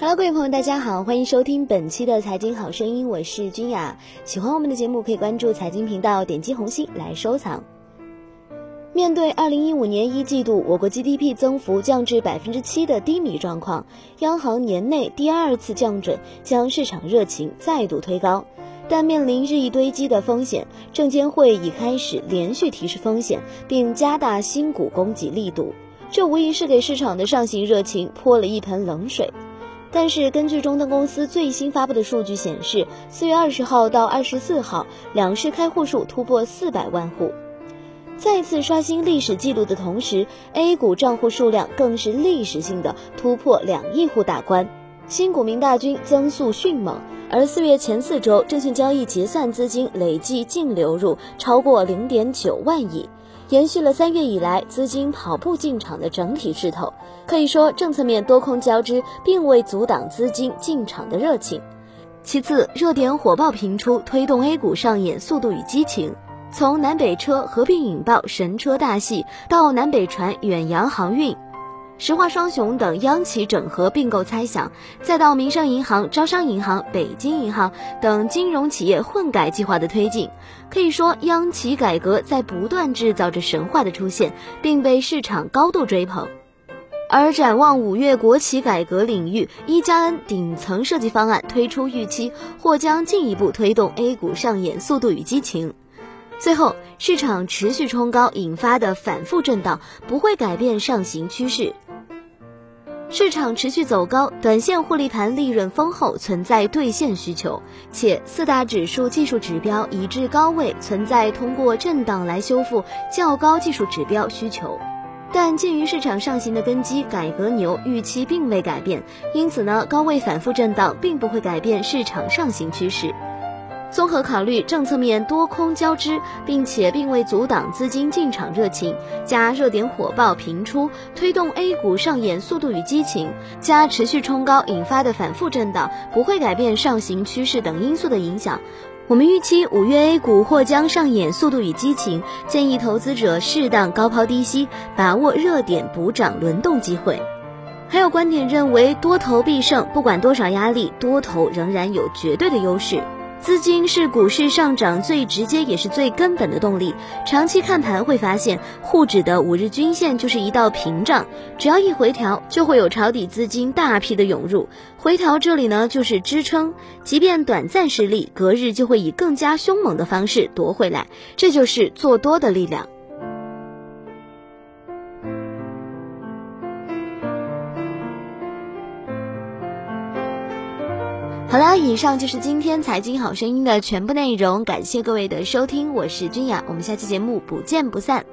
Hello，各位朋友，大家好，欢迎收听本期的财经好声音，我是君雅。喜欢我们的节目，可以关注财经频道，点击红心来收藏。面对二零一五年一季度我国 GDP 增幅降至百分之七的低迷状况，央行年内第二次降准，将市场热情再度推高。但面临日益堆积的风险，证监会已开始连续提示风险，并加大新股供给力度，这无疑是给市场的上行热情泼了一盆冷水。但是，根据中登公司最新发布的数据显示，四月二十号到二十四号，两市开户数突破四百万户，再次刷新历史记录的同时，A 股账户数量更是历史性的突破两亿户大关，新股民大军增速迅猛。而四月前四周，证券交易结算资金累计净流入超过零点九万亿。延续了三月以来资金跑步进场的整体势头，可以说政策面多空交织，并未阻挡资金进场的热情。其次，热点火爆频出，推动 A 股上演速度与激情。从南北车合并引爆神车大戏，到南北船远洋航运。石化双雄等央企整合并购猜想，再到民生银行、招商银行、北京银行等金融企业混改计划的推进，可以说央企改革在不断制造着神话的出现，并被市场高度追捧。而展望五月国企改革领域，一加 N 顶层设计方案推出预期，或将进一步推动 A 股上演速度与激情。最后，市场持续冲高引发的反复震荡不会改变上行趋势。市场持续走高，短线获利盘利润丰厚，存在兑现需求，且四大指数技术指标已至高位，存在通过震荡来修复较高技术指标需求。但鉴于市场上行的根基改革牛预期并未改变，因此呢，高位反复震荡并不会改变市场上行趋势。综合考虑政策面多空交织，并且并未阻挡资金进场热情，加热点火爆频出，推动 A 股上演速度与激情，加持续冲高引发的反复震荡不会改变上行趋势等因素的影响，我们预期五月 A 股或将上演速度与激情，建议投资者适当高抛低吸，把握热点补涨轮动机会。还有观点认为多头必胜，不管多少压力，多头仍然有绝对的优势。资金是股市上涨最直接也是最根本的动力。长期看盘会发现，沪指的五日均线就是一道屏障，只要一回调，就会有抄底资金大批的涌入。回调这里呢，就是支撑，即便短暂失利，隔日就会以更加凶猛的方式夺回来。这就是做多的力量。好了，以上就是今天财经好声音的全部内容，感谢各位的收听，我是君雅，我们下期节目不见不散。